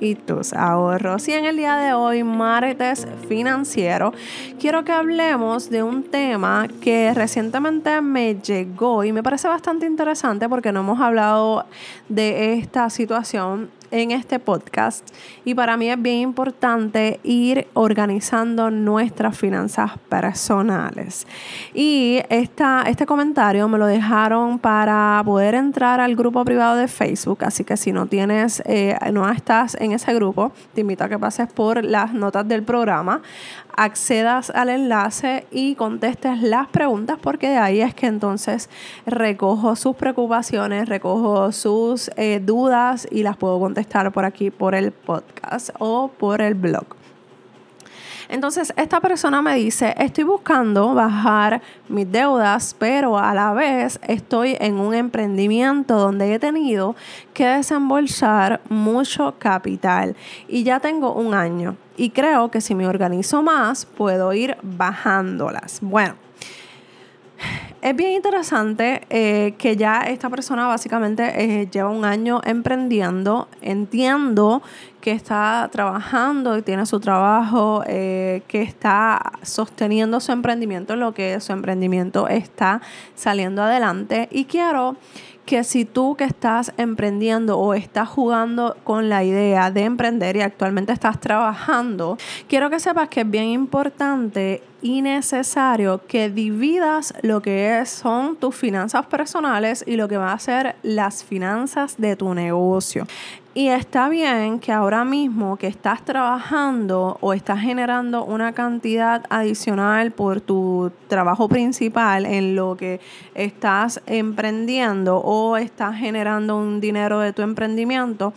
y tus ahorros. Y en el día de hoy, martes financiero, quiero que hablemos de un tema que recientemente me llegó y me parece bastante interesante porque no hemos hablado de esta situación en este podcast. Y para mí es bien importante ir organizando nuestras finanzas personales. Y esta, este comentario me lo dejaron para poder entrar al grupo privado de Facebook, así que si no tienes, eh, no estás en ese grupo, te invito a que pases por las notas del programa accedas al enlace y contestes las preguntas porque de ahí es que entonces recojo sus preocupaciones, recojo sus eh, dudas y las puedo contestar por aquí por el podcast o por el blog. Entonces, esta persona me dice, estoy buscando bajar mis deudas, pero a la vez estoy en un emprendimiento donde he tenido que desembolsar mucho capital y ya tengo un año. Y creo que si me organizo más, puedo ir bajándolas. Bueno, es bien interesante eh, que ya esta persona básicamente eh, lleva un año emprendiendo. Entiendo que está trabajando y tiene su trabajo, eh, que está sosteniendo su emprendimiento, lo que su emprendimiento está saliendo adelante. Y quiero que si tú que estás emprendiendo o estás jugando con la idea de emprender y actualmente estás trabajando, quiero que sepas que es bien importante y necesario que dividas lo que son tus finanzas personales y lo que va a ser las finanzas de tu negocio. Y está bien que ahora mismo que estás trabajando o estás generando una cantidad adicional por tu trabajo principal en lo que estás emprendiendo o estás generando un dinero de tu emprendimiento,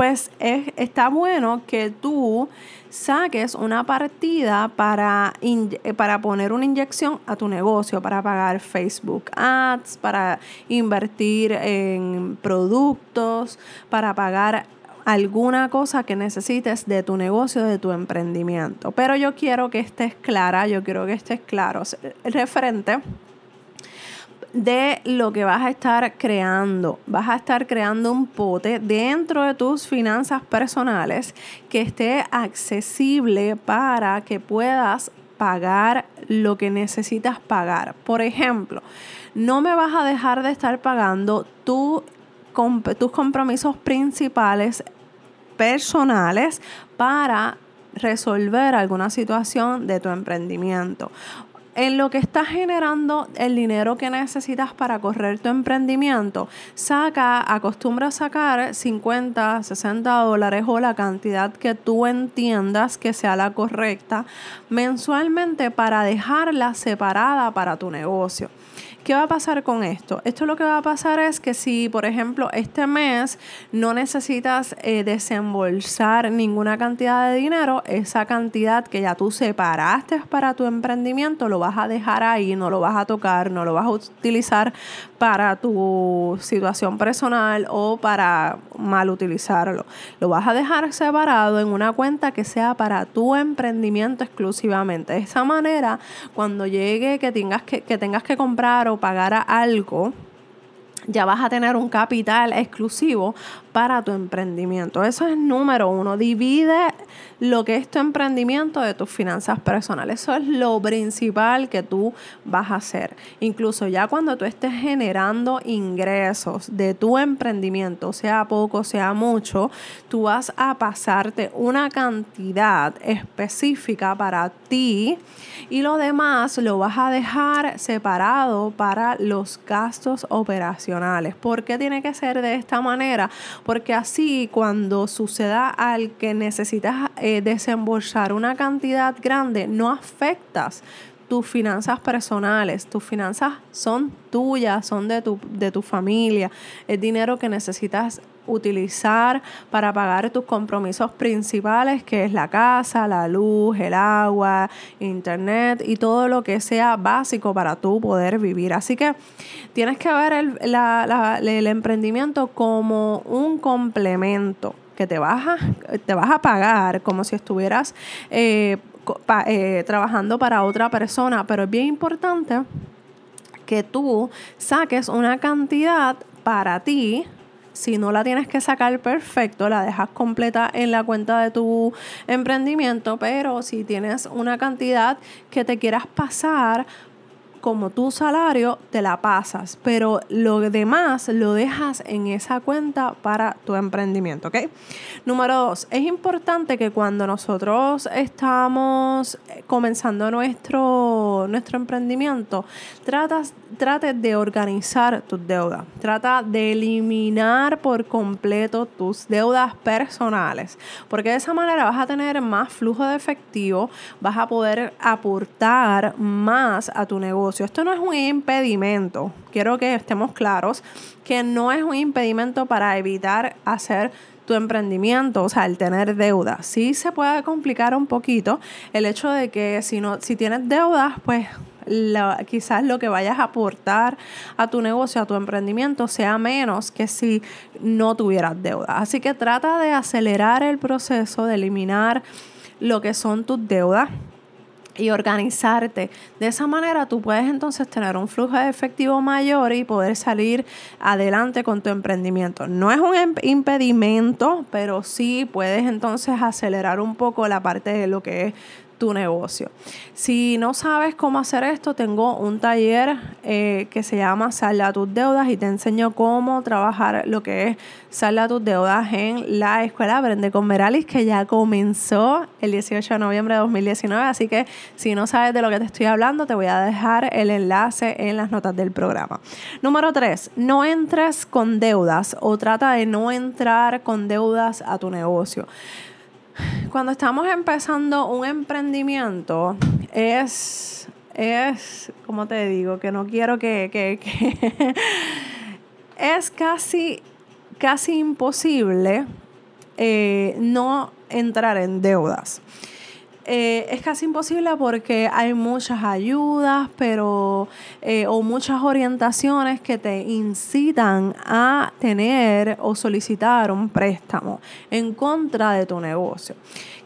pues es, está bueno que tú saques una partida para, eh, para poner una inyección a tu negocio, para pagar Facebook Ads, para invertir en productos, para pagar alguna cosa que necesites de tu negocio, de tu emprendimiento. Pero yo quiero que estés clara, yo quiero que estés claro, referente de lo que vas a estar creando. Vas a estar creando un pote dentro de tus finanzas personales que esté accesible para que puedas pagar lo que necesitas pagar. Por ejemplo, no me vas a dejar de estar pagando tus compromisos principales personales para resolver alguna situación de tu emprendimiento en lo que estás generando el dinero que necesitas para correr tu emprendimiento, saca, acostumbra a sacar 50, 60 dólares o la cantidad que tú entiendas que sea la correcta mensualmente para dejarla separada para tu negocio. ¿Qué va a pasar con esto? Esto lo que va a pasar es que si, por ejemplo, este mes no necesitas eh, desembolsar ninguna cantidad de dinero, esa cantidad que ya tú separaste para tu emprendimiento lo vas a dejar ahí, no lo vas a tocar, no lo vas a utilizar para tu situación personal o para mal utilizarlo. Lo vas a dejar separado en una cuenta que sea para tu emprendimiento exclusivamente. De esa manera, cuando llegue que tengas que, que tengas que comprar o pagar algo, ya vas a tener un capital exclusivo para tu emprendimiento. Eso es número uno. Divide lo que es tu emprendimiento de tus finanzas personales. Eso es lo principal que tú vas a hacer. Incluso ya cuando tú estés generando ingresos de tu emprendimiento, sea poco, sea mucho, tú vas a pasarte una cantidad específica para ti y lo demás lo vas a dejar separado para los gastos operacionales. ¿Por qué tiene que ser de esta manera? Porque así cuando suceda al que necesitas eh, desembolsar una cantidad grande, no afectas tus finanzas personales. Tus finanzas son tuyas, son de tu, de tu familia. Es dinero que necesitas utilizar para pagar tus compromisos principales, que es la casa, la luz, el agua, internet y todo lo que sea básico para tú poder vivir. Así que tienes que ver el, el emprendimiento como un complemento que te vas a, te vas a pagar como si estuvieras eh, eh, trabajando para otra persona, pero es bien importante que tú saques una cantidad para ti. Si no la tienes que sacar perfecto, la dejas completa en la cuenta de tu emprendimiento, pero si tienes una cantidad que te quieras pasar, como tu salario te la pasas, pero lo demás lo dejas en esa cuenta para tu emprendimiento, ¿ok? Número dos, es importante que cuando nosotros estamos comenzando nuestro, nuestro emprendimiento, tratas, trates de organizar tus deudas, trata de eliminar por completo tus deudas personales, porque de esa manera vas a tener más flujo de efectivo, vas a poder aportar más a tu negocio esto no es un impedimento, quiero que estemos claros, que no es un impedimento para evitar hacer tu emprendimiento, o sea, el tener deudas. Sí se puede complicar un poquito el hecho de que si, no, si tienes deudas, pues quizás lo que vayas a aportar a tu negocio, a tu emprendimiento, sea menos que si no tuvieras deudas. Así que trata de acelerar el proceso de eliminar lo que son tus deudas y organizarte. De esa manera tú puedes entonces tener un flujo de efectivo mayor y poder salir adelante con tu emprendimiento. No es un impedimento, pero sí puedes entonces acelerar un poco la parte de lo que es tu negocio. Si no sabes cómo hacer esto, tengo un taller eh, que se llama Salda tus deudas y te enseño cómo trabajar lo que es Salda tus deudas en la escuela Aprende con Meralis que ya comenzó el 18 de noviembre de 2019. Así que si no sabes de lo que te estoy hablando, te voy a dejar el enlace en las notas del programa. Número 3, no entres con deudas o trata de no entrar con deudas a tu negocio cuando estamos empezando un emprendimiento, es, es, como te digo, que no quiero que, que, que es casi, casi imposible eh, no entrar en deudas. Eh, es casi imposible porque hay muchas ayudas, pero eh, o muchas orientaciones que te incitan a tener o solicitar un préstamo en contra de tu negocio.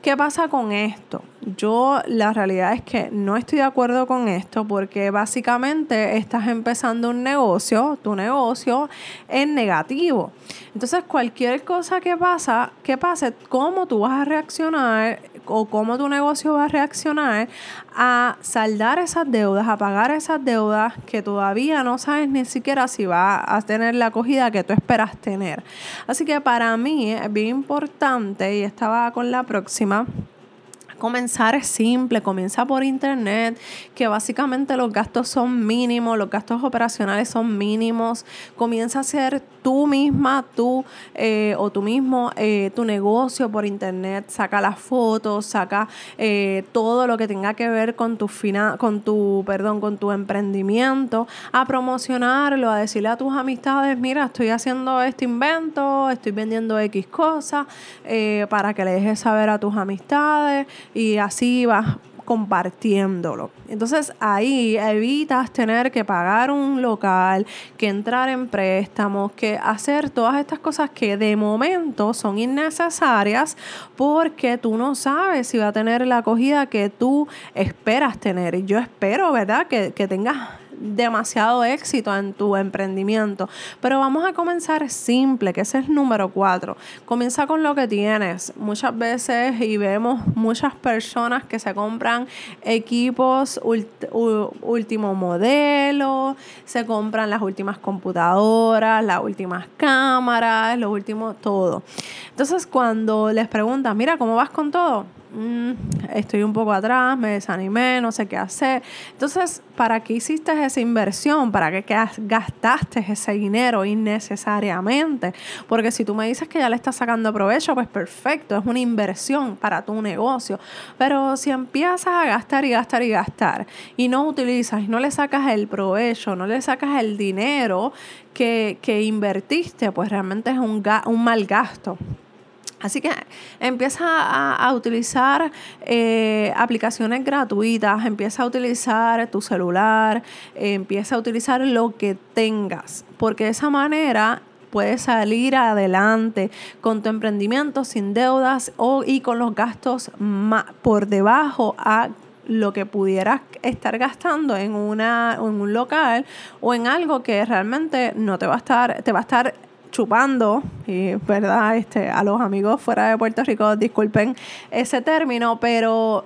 ¿Qué pasa con esto? Yo la realidad es que no estoy de acuerdo con esto porque básicamente estás empezando un negocio, tu negocio en negativo. Entonces cualquier cosa que pasa, que pase, cómo tú vas a reaccionar o cómo tu negocio va a reaccionar a saldar esas deudas, a pagar esas deudas que todavía no sabes ni siquiera si va a tener la acogida que tú esperas tener. Así que para mí es bien importante y estaba con la próxima Comenzar es simple, comienza por internet, que básicamente los gastos son mínimos, los gastos operacionales son mínimos. Comienza a hacer tú misma, tú eh, o tú mismo, eh, tu negocio por internet, saca las fotos, saca eh, todo lo que tenga que ver con tu con tu, perdón, con tu emprendimiento, a promocionarlo, a decirle a tus amistades, mira, estoy haciendo este invento, estoy vendiendo X cosas, para que le dejes saber a tus amistades y así vas compartiéndolo. Entonces ahí evitas tener que pagar un local, que entrar en préstamos, que hacer todas estas cosas que de momento son innecesarias porque tú no sabes si va a tener la acogida que tú esperas tener. Y yo espero, ¿verdad? Que, que tengas demasiado éxito en tu emprendimiento. Pero vamos a comenzar simple, que ese es número cuatro. Comienza con lo que tienes. Muchas veces y vemos muchas personas que se compran equipos último modelo, se compran las últimas computadoras, las últimas cámaras, lo último todo. Entonces cuando les preguntan, mira, ¿cómo vas con todo? Mm, estoy un poco atrás, me desanimé, no sé qué hacer. Entonces, ¿para qué hiciste esa inversión? ¿Para qué gastaste ese dinero innecesariamente? Porque si tú me dices que ya le estás sacando provecho, pues perfecto, es una inversión para tu negocio. Pero si empiezas a gastar y gastar y gastar y no utilizas y no le sacas el provecho, no le sacas el dinero que, invertiste, pues realmente es un, un mal gasto. Así que empieza a, utilizar eh, aplicaciones gratuitas, empieza a utilizar tu celular, empieza a utilizar lo que tengas, porque de esa manera puedes salir adelante con tu emprendimiento sin deudas o, y con los gastos por debajo a lo que pudieras estar gastando en, una, en un local o en algo que realmente no te va a estar, te va a estar chupando, y verdad, este, a los amigos fuera de Puerto Rico, disculpen ese término, pero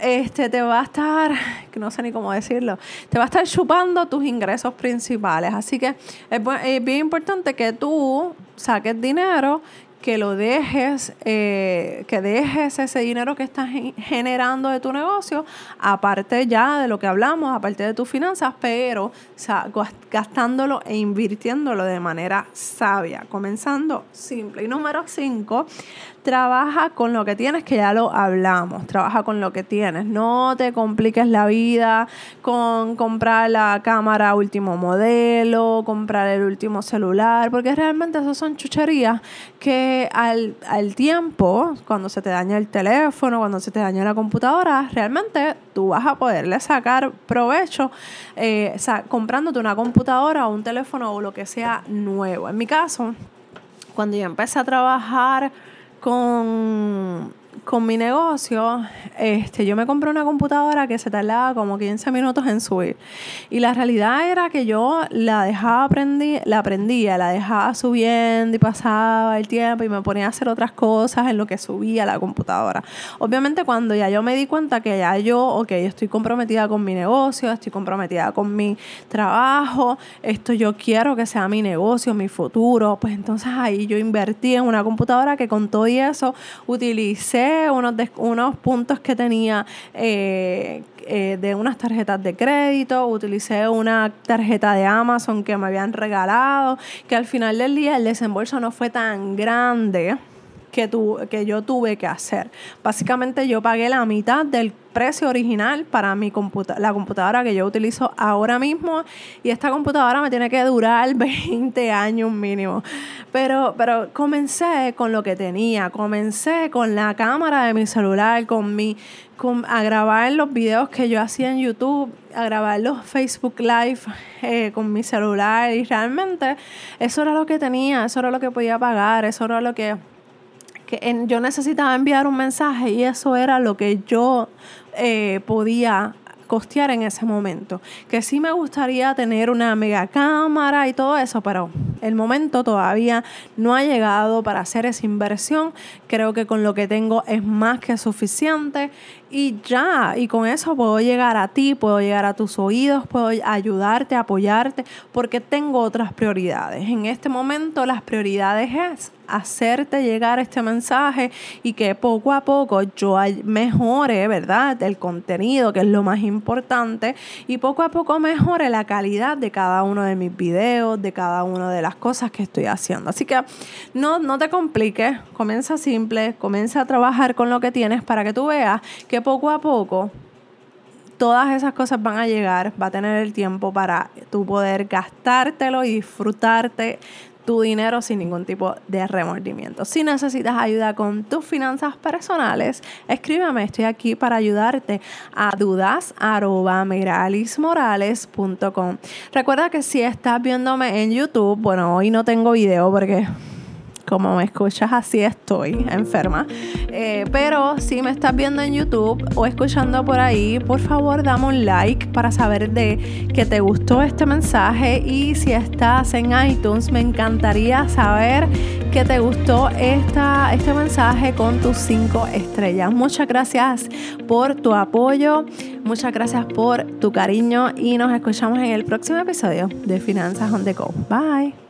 este te va a estar, que no sé ni cómo decirlo, te va a estar chupando tus ingresos principales. Así que es, es bien importante que tú saques dinero que lo dejes, eh, que dejes ese dinero que estás generando de tu negocio, aparte ya de lo que hablamos, aparte de tus finanzas, pero gastándolo e invirtiéndolo de manera sabia, comenzando simple. Y número cinco, trabaja con lo que tienes, que ya lo hablamos, trabaja con lo que tienes, no te compliques la vida con comprar la cámara último modelo, comprar el último celular, porque realmente esas son chucherías que al, al tiempo, cuando se te daña el teléfono, cuando se te daña la computadora, realmente tú vas a poderle sacar provecho eh, comprándote una computadora o un teléfono o lo que sea nuevo. En mi caso, cuando yo empecé a trabajar con con mi negocio, este, yo me compré una computadora que se tardaba como 15 minutos en subir. Y la realidad era que yo la dejaba aprendí, la aprendía, la dejaba subiendo y pasaba el tiempo y me ponía a hacer otras cosas en lo que subía la computadora. Obviamente cuando ya yo me di cuenta que ya yo, ok, estoy comprometida con mi negocio, estoy comprometida con mi trabajo, esto yo quiero que sea mi negocio, mi futuro, pues entonces ahí yo invertí en una computadora que con todo y eso utilicé unos, unos puntos que tenía eh, eh, de unas tarjetas de crédito, utilicé una tarjeta de Amazon que me habían regalado, que al final del día el desembolso no fue tan grande que, tu, que yo tuve que hacer. Básicamente yo pagué la mitad del precio original para mi la computadora que yo utilizo ahora mismo y esta computadora me tiene que durar 20 años mínimo. Pero, pero comencé con lo que tenía, comencé con la cámara de mi celular, con mi, con, a grabar los videos que yo hacía en YouTube, a grabar los Facebook Live eh, con mi celular y realmente eso era lo que tenía, eso era lo que podía pagar, eso era lo que que yo necesitaba enviar un mensaje y eso era lo que yo eh, podía costear en ese momento. Que sí me gustaría tener una mega cámara y todo eso, pero el momento todavía no ha llegado para hacer esa inversión. Creo que con lo que tengo es más que suficiente y ya, y con eso puedo llegar a ti, puedo llegar a tus oídos, puedo ayudarte, apoyarte, porque tengo otras prioridades. En este momento las prioridades es hacerte llegar este mensaje y que poco a poco yo mejore, ¿verdad? El contenido, que es lo más importante, y poco a poco mejore la calidad de cada uno de mis videos, de cada una de las cosas que estoy haciendo. Así que no, no te compliques, comienza simple, comienza a trabajar con lo que tienes para que tú veas que poco a poco todas esas cosas van a llegar, va a tener el tiempo para tú poder gastártelo y disfrutarte tu dinero sin ningún tipo de remordimiento. Si necesitas ayuda con tus finanzas personales, escríbeme, estoy aquí para ayudarte a dudas Recuerda que si estás viéndome en YouTube, bueno, hoy no tengo video porque como me escuchas así estoy enferma. Eh, pero si me estás viendo en YouTube o escuchando por ahí, por favor dame un like para saber de que te gustó este mensaje y si estás en iTunes me encantaría saber que te gustó esta, este mensaje con tus cinco estrellas. Muchas gracias por tu apoyo, muchas gracias por tu cariño y nos escuchamos en el próximo episodio de Finanzas on the Go. Bye.